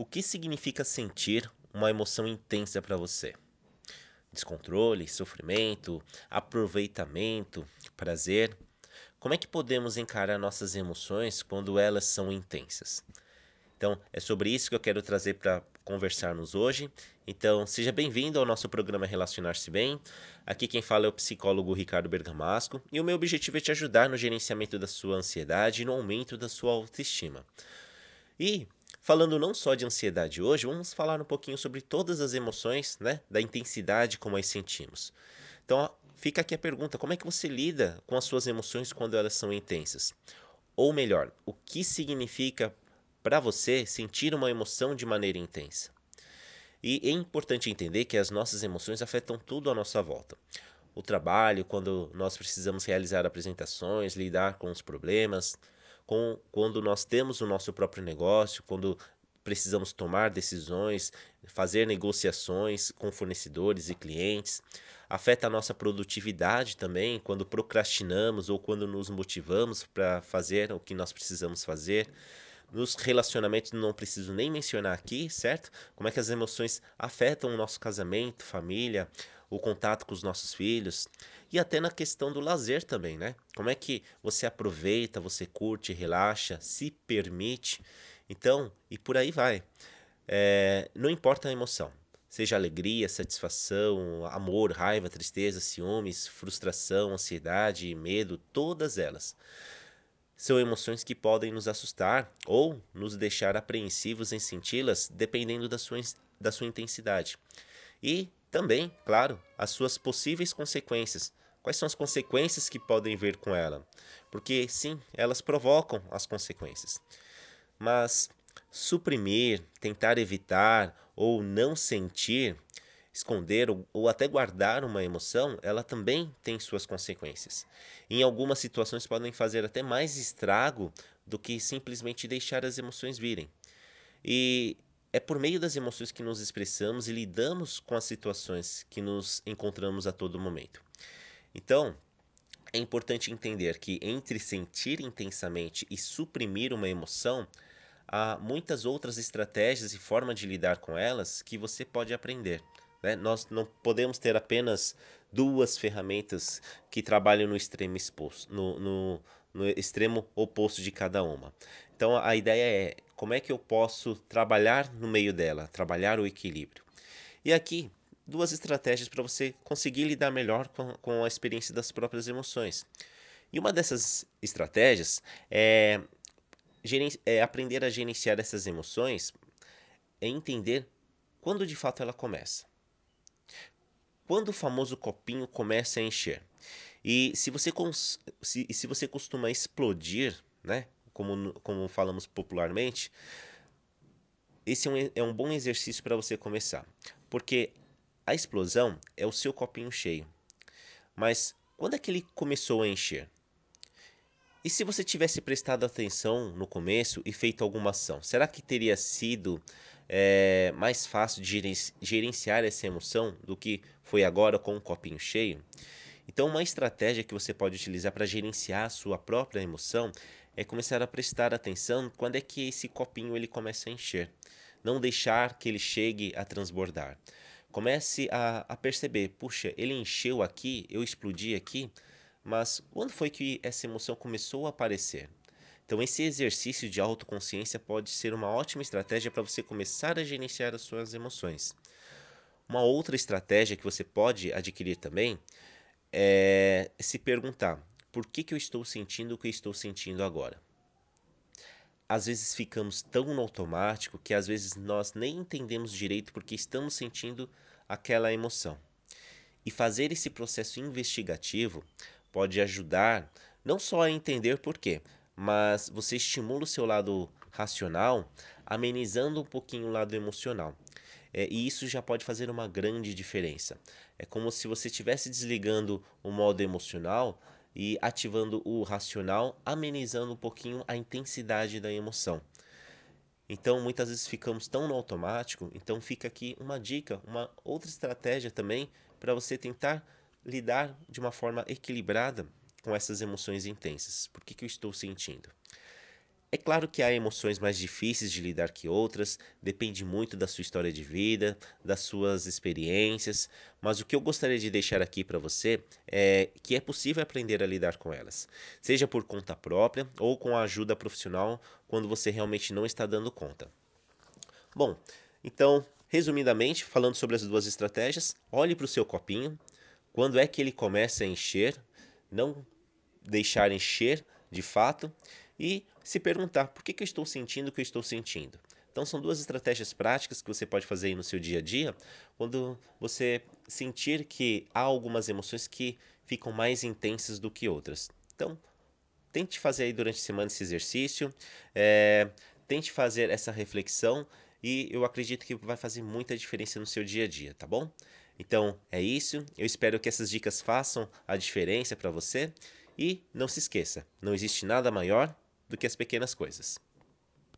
O que significa sentir uma emoção intensa para você? Descontrole, sofrimento, aproveitamento, prazer? Como é que podemos encarar nossas emoções quando elas são intensas? Então, é sobre isso que eu quero trazer para conversarmos hoje. Então, seja bem-vindo ao nosso programa Relacionar-se Bem. Aqui quem fala é o psicólogo Ricardo Bergamasco e o meu objetivo é te ajudar no gerenciamento da sua ansiedade e no aumento da sua autoestima. E falando não só de ansiedade hoje, vamos falar um pouquinho sobre todas as emoções, né, da intensidade como as sentimos. Então, fica aqui a pergunta: como é que você lida com as suas emoções quando elas são intensas? Ou melhor, o que significa para você sentir uma emoção de maneira intensa? E é importante entender que as nossas emoções afetam tudo à nossa volta. O trabalho, quando nós precisamos realizar apresentações, lidar com os problemas, com, quando nós temos o nosso próprio negócio, quando precisamos tomar decisões, fazer negociações com fornecedores e clientes. Afeta a nossa produtividade também, quando procrastinamos ou quando nos motivamos para fazer o que nós precisamos fazer. Nos relacionamentos não preciso nem mencionar aqui, certo? Como é que as emoções afetam o nosso casamento, família, o contato com os nossos filhos e até na questão do lazer também, né? Como é que você aproveita, você curte, relaxa, se permite. Então, e por aí vai. É, não importa a emoção, seja alegria, satisfação, amor, raiva, tristeza, ciúmes, frustração, ansiedade, medo, todas elas. São emoções que podem nos assustar ou nos deixar apreensivos em senti-las, dependendo da sua, da sua intensidade. E também, claro, as suas possíveis consequências. Quais são as consequências que podem vir com ela? Porque sim, elas provocam as consequências. Mas suprimir, tentar evitar ou não sentir, esconder ou, ou, até guardar uma emoção, ela também tem suas consequências. Em algumas situações podem fazer até mais estrago do que simplesmente deixar as emoções virem. E é por meio das emoções que nos expressamos e lidamos com as situações que nos encontramos a todo momento. Então, é importante entender que entre sentir intensamente e suprimir uma emoção, há muitas outras estratégias e formas de lidar com elas que você pode aprender. Né? Nós não podemos ter apenas duas ferramentas que trabalham no extremo exposto, no, no, no extremo oposto de cada uma. Então a ideia é como é que eu posso trabalhar no meio dela, trabalhar o equilíbrio. E aqui, duas estratégias para você conseguir lidar melhor com, com a experiência das próprias emoções. E uma dessas estratégias é, é aprender a gerenciar essas emoções, é entender quando de fato ela começa. Quando o famoso copinho começa a encher. E se você, se, se você costuma explodir, né? como, como falamos popularmente, esse é um, é um bom exercício para você começar. Porque a explosão é o seu copinho cheio. Mas quando é que ele começou a encher? E se você tivesse prestado atenção no começo e feito alguma ação, será que teria sido é, mais fácil de gerenciar essa emoção do que foi agora com o copinho cheio? Então, uma estratégia que você pode utilizar para gerenciar a sua própria emoção é começar a prestar atenção quando é que esse copinho ele começa a encher. Não deixar que ele chegue a transbordar. Comece a, a perceber, puxa, ele encheu aqui, eu explodi aqui, mas quando foi que essa emoção começou a aparecer? Então, esse exercício de autoconsciência pode ser uma ótima estratégia para você começar a gerenciar as suas emoções. Uma outra estratégia que você pode adquirir também é se perguntar: por que, que eu estou sentindo o que eu estou sentindo agora? Às vezes ficamos tão no automático que às vezes nós nem entendemos direito porque estamos sentindo aquela emoção. E fazer esse processo investigativo pode ajudar não só a entender por quê, mas você estimula o seu lado racional, amenizando um pouquinho o lado emocional. É, e isso já pode fazer uma grande diferença. É como se você estivesse desligando o modo emocional e ativando o racional, amenizando um pouquinho a intensidade da emoção. Então, muitas vezes ficamos tão no automático, então fica aqui uma dica, uma outra estratégia também para você tentar lidar de uma forma equilibrada com essas emoções intensas. Por que, que eu estou sentindo? É claro que há emoções mais difíceis de lidar que outras, depende muito da sua história de vida, das suas experiências, mas o que eu gostaria de deixar aqui para você é que é possível aprender a lidar com elas, seja por conta própria ou com a ajuda profissional quando você realmente não está dando conta. Bom, então, resumidamente, falando sobre as duas estratégias, olhe para o seu copinho, quando é que ele começa a encher, não deixar encher de fato e se perguntar por que, que eu estou sentindo o que eu estou sentindo. Então são duas estratégias práticas que você pode fazer aí no seu dia a dia, quando você sentir que há algumas emoções que ficam mais intensas do que outras. Então, tente fazer aí durante a semana esse exercício, é, tente fazer essa reflexão e eu acredito que vai fazer muita diferença no seu dia a dia, tá bom? Então é isso, eu espero que essas dicas façam a diferença para você e não se esqueça, não existe nada maior do que as pequenas coisas.